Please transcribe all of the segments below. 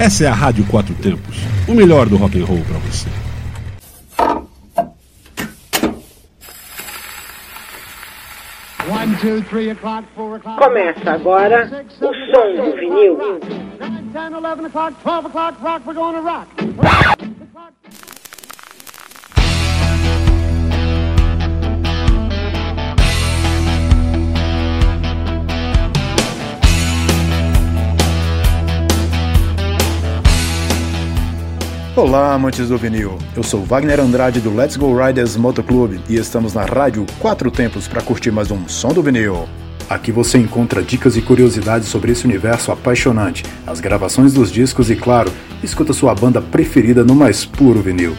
Essa é a Rádio Quatro Tempos, o melhor do rock and roll para você. Começa agora o som do vinil. Olá, amantes do vinil. Eu sou Wagner Andrade do Let's Go Riders Motoclube e estamos na rádio Quatro Tempos para curtir mais um som do vinil. Aqui você encontra dicas e curiosidades sobre esse universo apaixonante, as gravações dos discos e, claro, escuta sua banda preferida no mais puro vinil.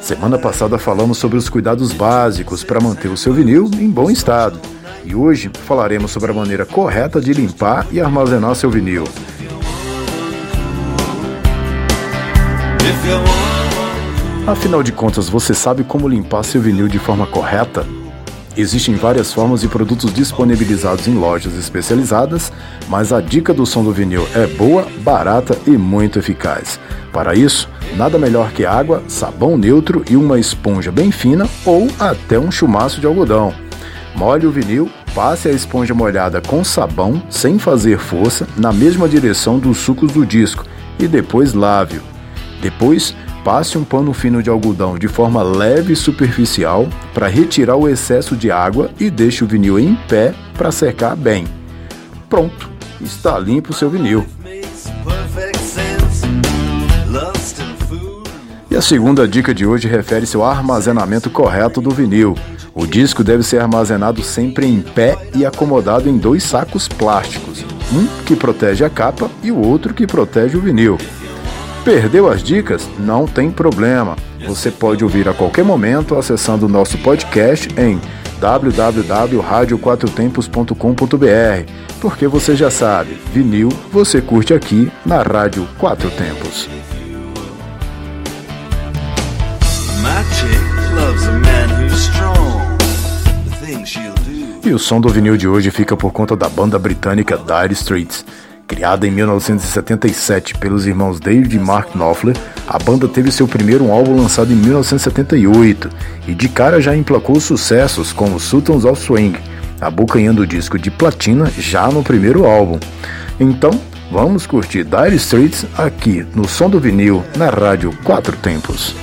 Semana passada falamos sobre os cuidados básicos para manter o seu vinil em bom estado. E hoje falaremos sobre a maneira correta de limpar e armazenar seu vinil. Afinal de contas, você sabe como limpar seu vinil de forma correta? Existem várias formas e produtos disponibilizados em lojas especializadas, mas a dica do som do vinil é boa, barata e muito eficaz. Para isso, nada melhor que água, sabão neutro e uma esponja bem fina ou até um chumaço de algodão. Molhe o vinil, passe a esponja molhada com sabão, sem fazer força, na mesma direção dos sucos do disco e depois lave-o. Depois, passe um pano fino de algodão de forma leve e superficial para retirar o excesso de água e deixe o vinil em pé para secar bem. Pronto, está limpo o seu vinil. E a segunda dica de hoje refere-se ao armazenamento correto do vinil. O disco deve ser armazenado sempre em pé e acomodado em dois sacos plásticos, um que protege a capa e o outro que protege o vinil. Perdeu as dicas? Não tem problema. Você pode ouvir a qualquer momento acessando o nosso podcast em www.radioquatrotempos.com.br, porque você já sabe, vinil você curte aqui na Rádio Quatro Tempos. E o som do vinil de hoje fica por conta da banda britânica Dire Straits. Criada em 1977 pelos irmãos David e Mark Knopfler, a banda teve seu primeiro álbum lançado em 1978 e de cara já emplacou sucessos como Sultans of Swing, abocanhando o disco de platina já no primeiro álbum. Então, vamos curtir Dire Straits aqui no som do vinil na rádio Quatro Tempos.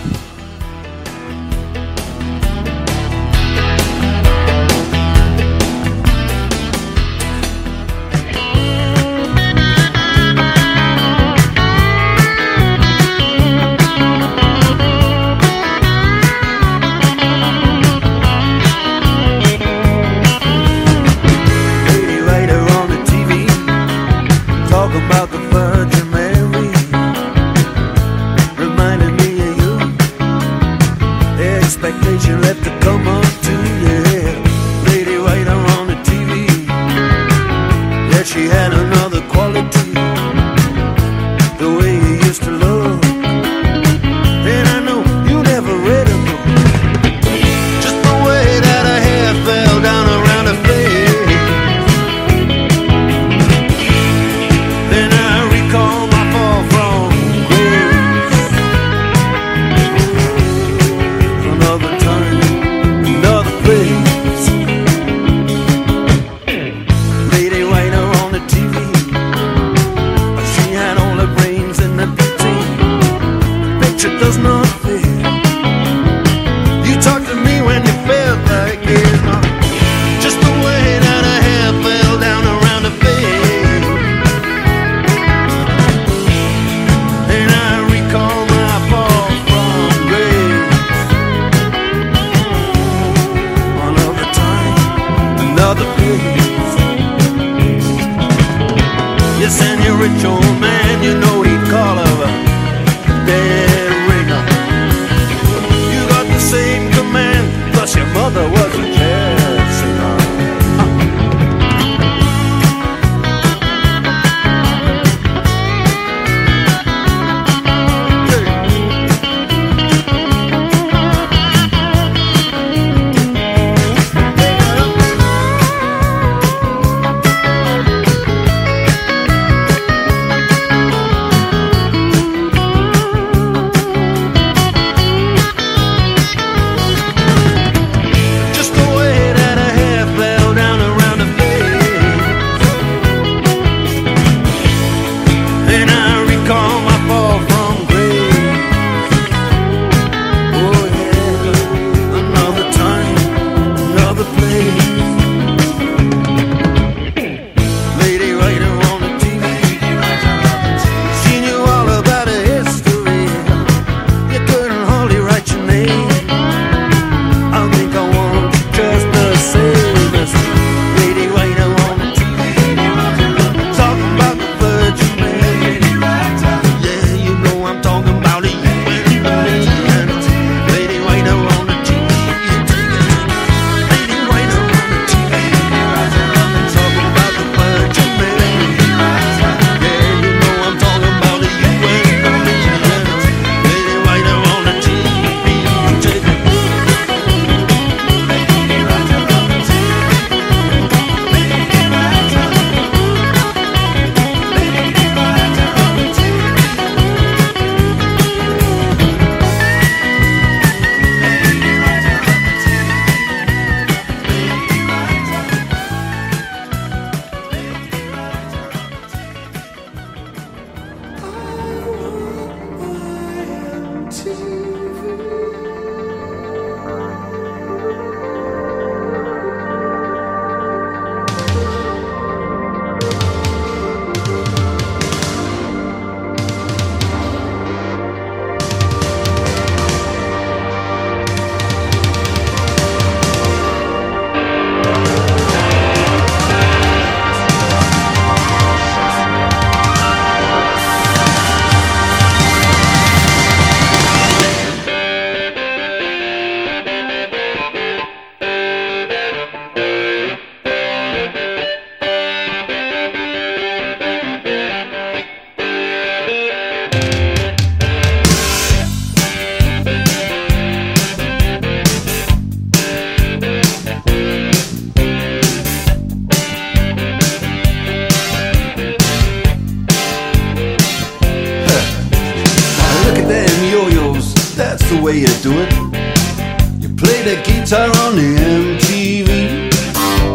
on MTV.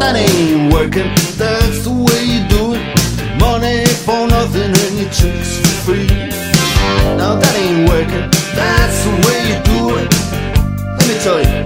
That ain't working, that's the way you do it. Money for nothing and your chicks for free. Now that ain't working, that's the way you do it. Let me tell you.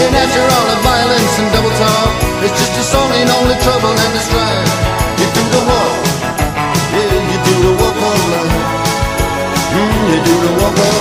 And after all the violence and double talk, it's just a song ain't only trouble and strife. You do the walk, yeah, you do the walk of life. Mm, you do the walk of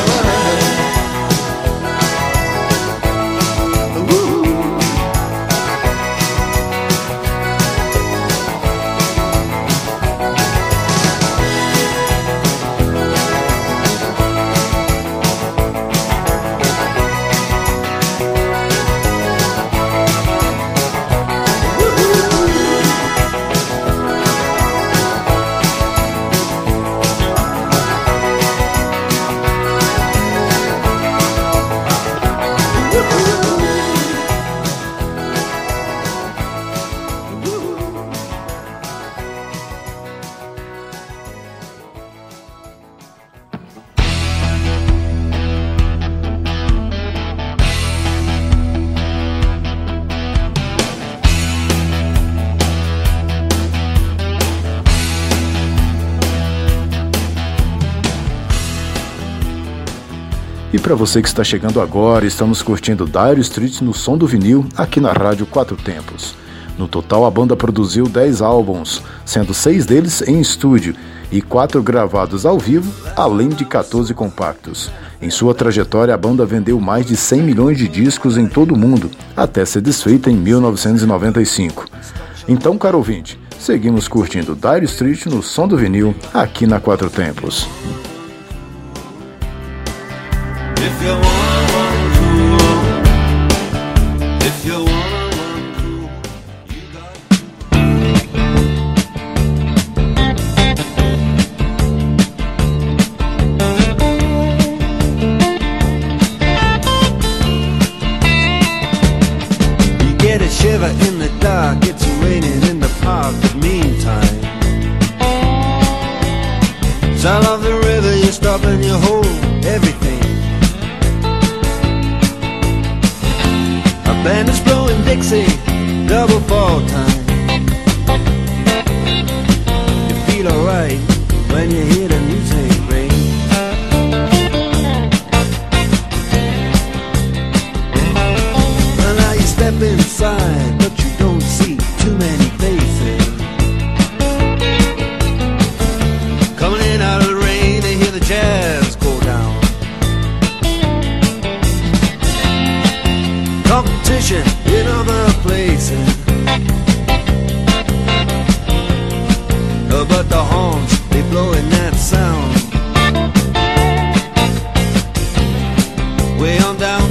para você que está chegando agora, estamos curtindo Dire Street no som do vinil aqui na Rádio Quatro Tempos. No total, a banda produziu 10 álbuns, sendo seis deles em estúdio e quatro gravados ao vivo, além de 14 compactos. Em sua trajetória, a banda vendeu mais de 100 milhões de discos em todo o mundo, até ser desfeita em 1995. Então, caro ouvinte, seguimos curtindo Dire Street no som do vinil aqui na Quatro Tempos. If you wanna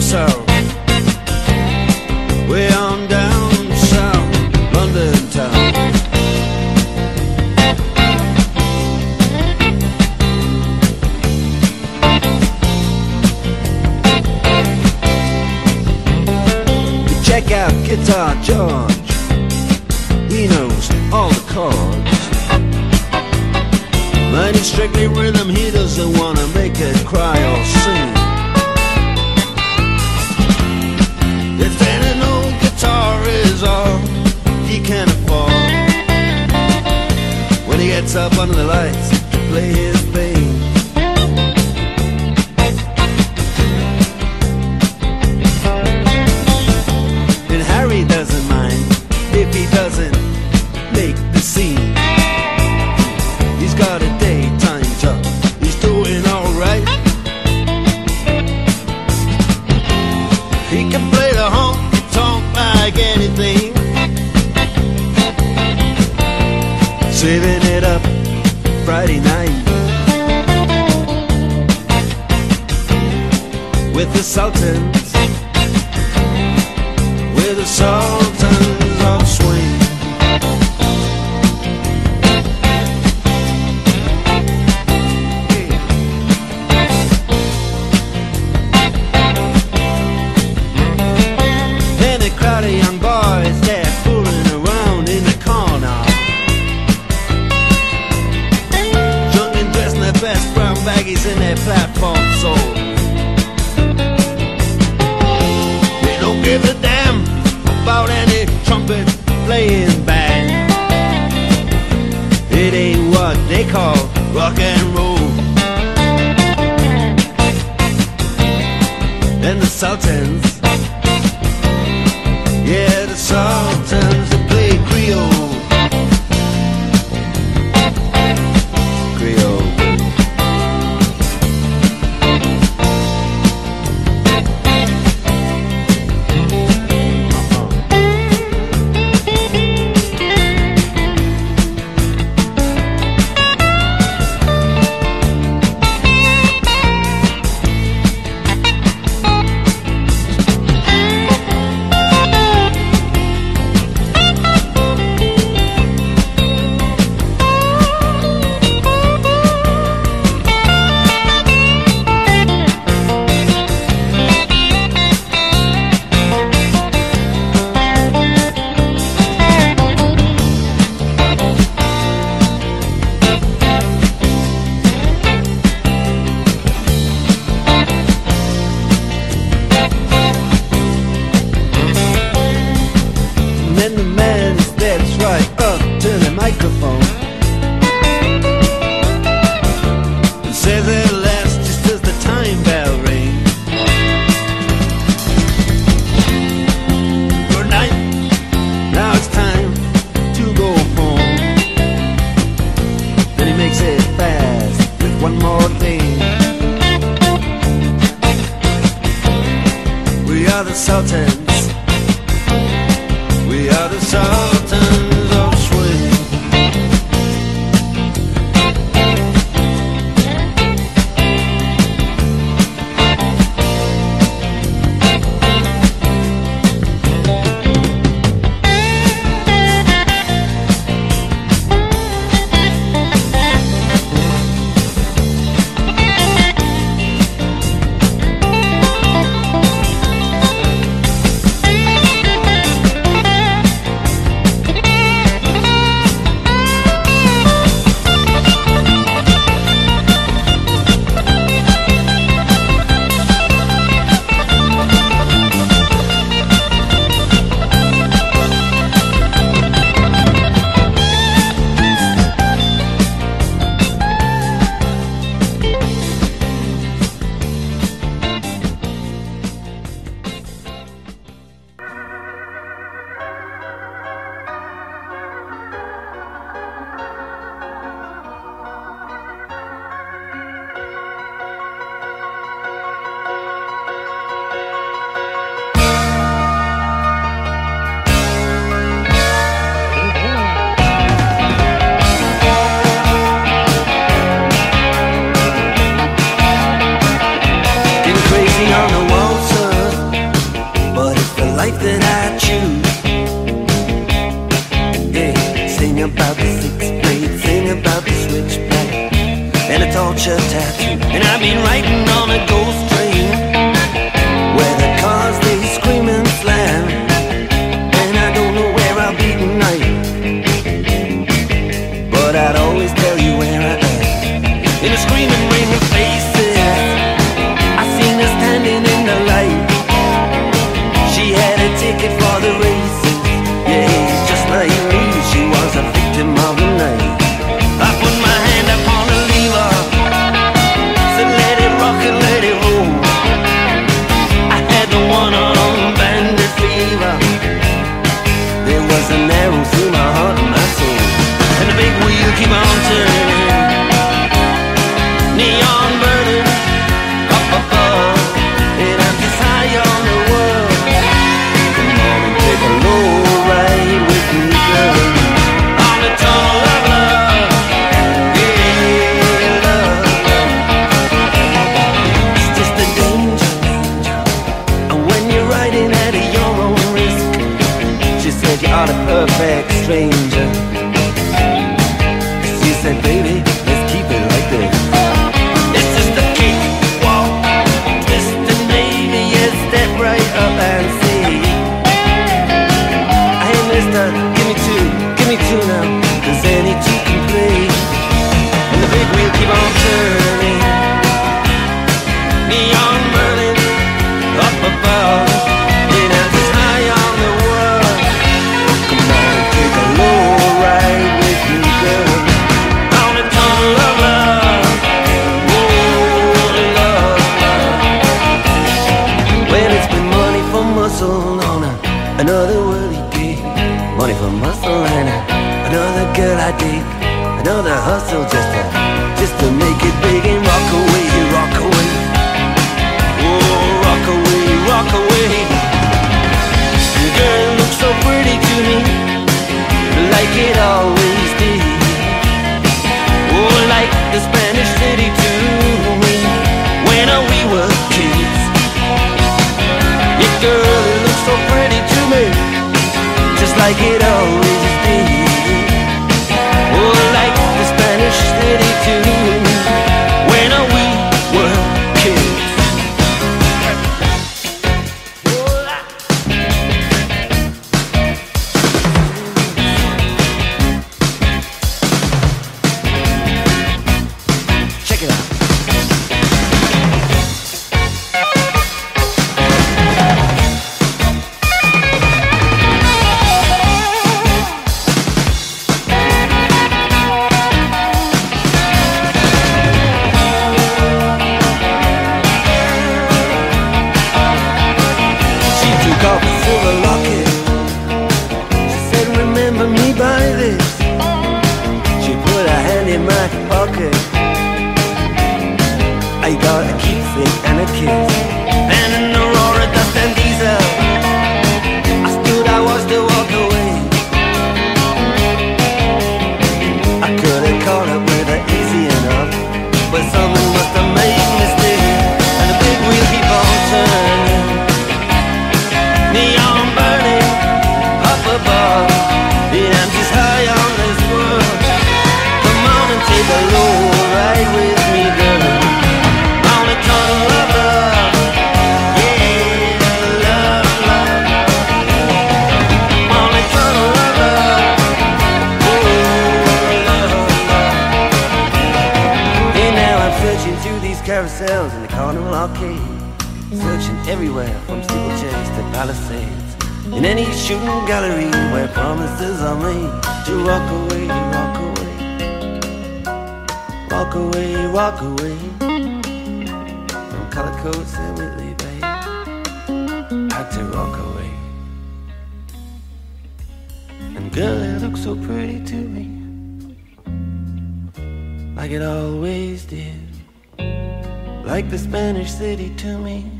down south. Way on down south, London town. Check out Guitar George. He knows all the chords. It's strictly rhythm, he gets up under the lights to play his thing. And Harry doesn't mind if he doesn't make the scene. He's got a daytime job, he's doing alright. He can play the honky tonk like anything. Saving Friday night. With the Sultans. With the sultans consultant. in any shooting gallery where promises are made to walk away, walk away, walk away, walk away from color coats and Whitley Bay. Had to walk away. And girl, it looked so pretty to me, like it always did, like the Spanish city to me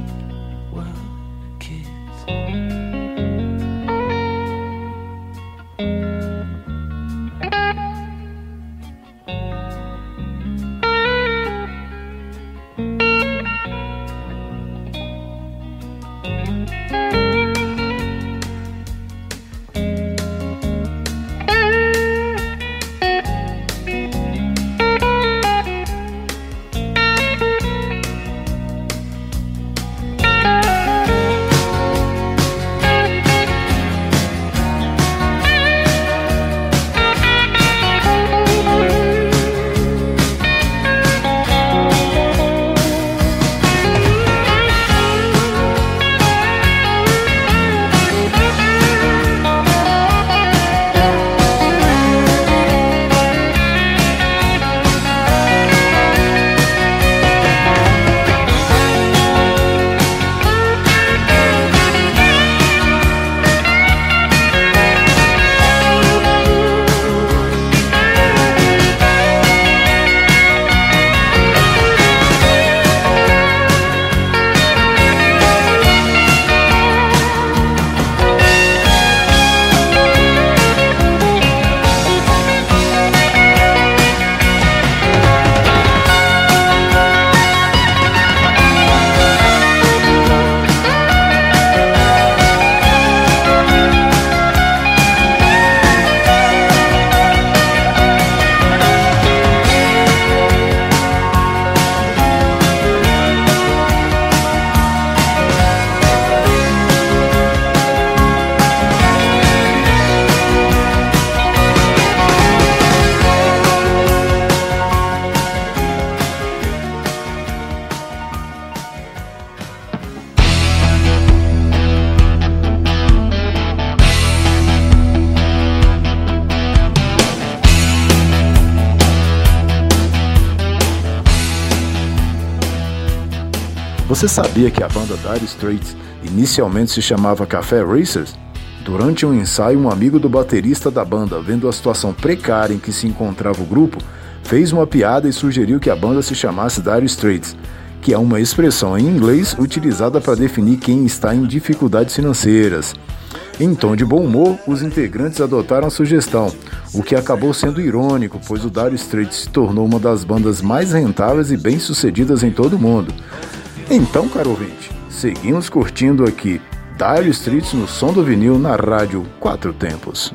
Você sabia que a banda Dire Straits inicialmente se chamava Café Racers? Durante um ensaio, um amigo do baterista da banda, vendo a situação precária em que se encontrava o grupo, fez uma piada e sugeriu que a banda se chamasse Dire Straits, que é uma expressão em inglês utilizada para definir quem está em dificuldades financeiras. Em tom de bom humor, os integrantes adotaram a sugestão, o que acabou sendo irônico, pois o Dire Straits se tornou uma das bandas mais rentáveis e bem-sucedidas em todo o mundo. Então, caro ouvinte, seguimos curtindo aqui Dire Straits no som do vinil na rádio Quatro Tempos.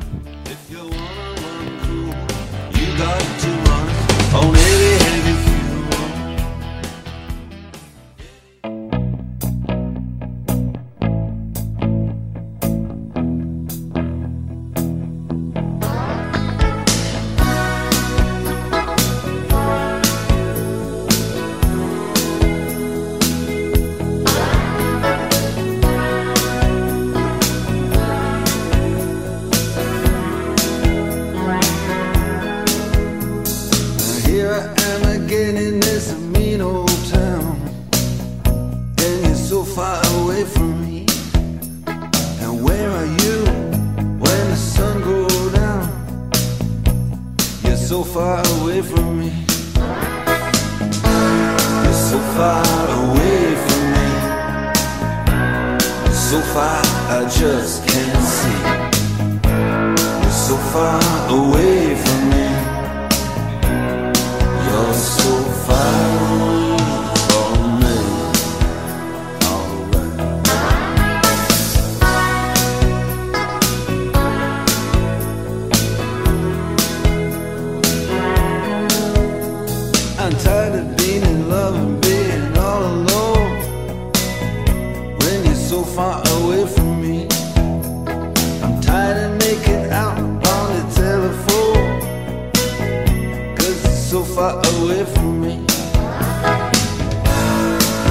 away from me.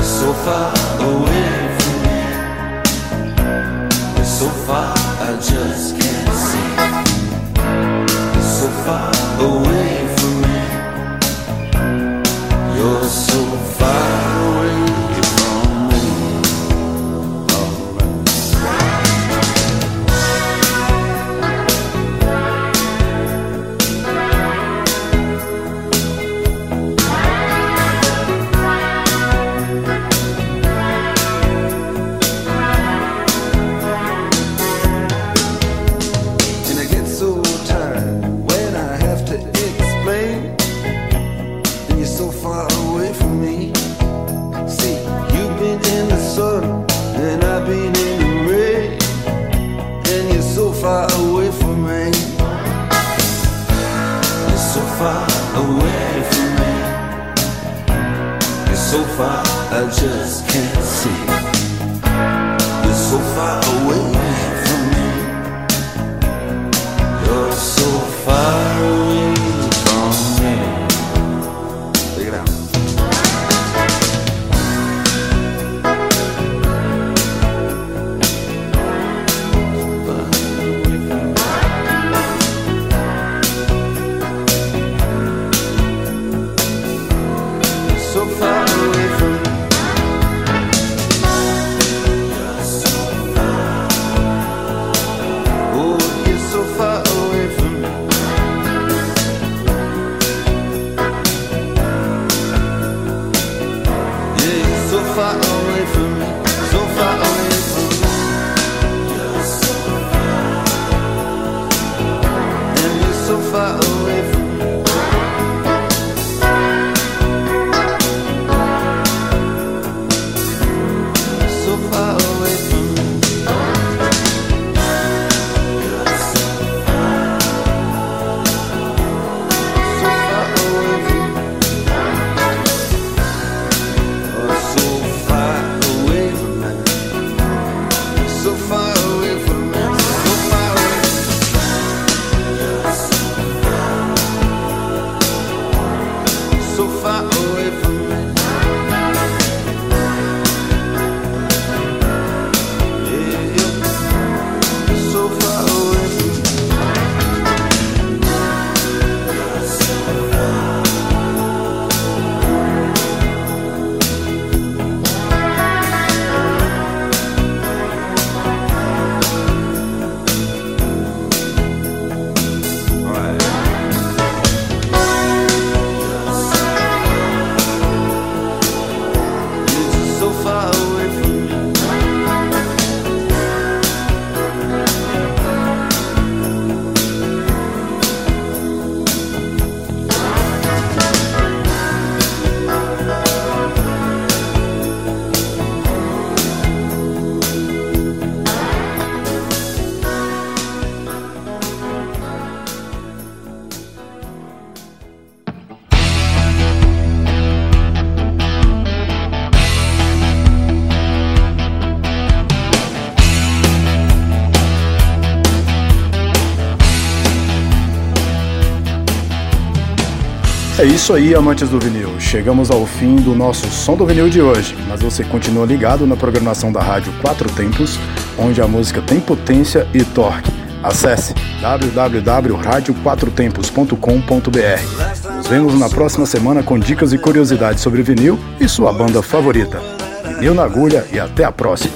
So far so far I just can't see. You're so far away. É isso aí, amantes do vinil. Chegamos ao fim do nosso Som do Vinil de hoje, mas você continua ligado na programação da Rádio Quatro Tempos, onde a música tem potência e torque. Acesse www.radioquatrotempos.com.br. Nos vemos na próxima semana com dicas e curiosidades sobre vinil e sua banda favorita. Vinil na agulha e até a próxima.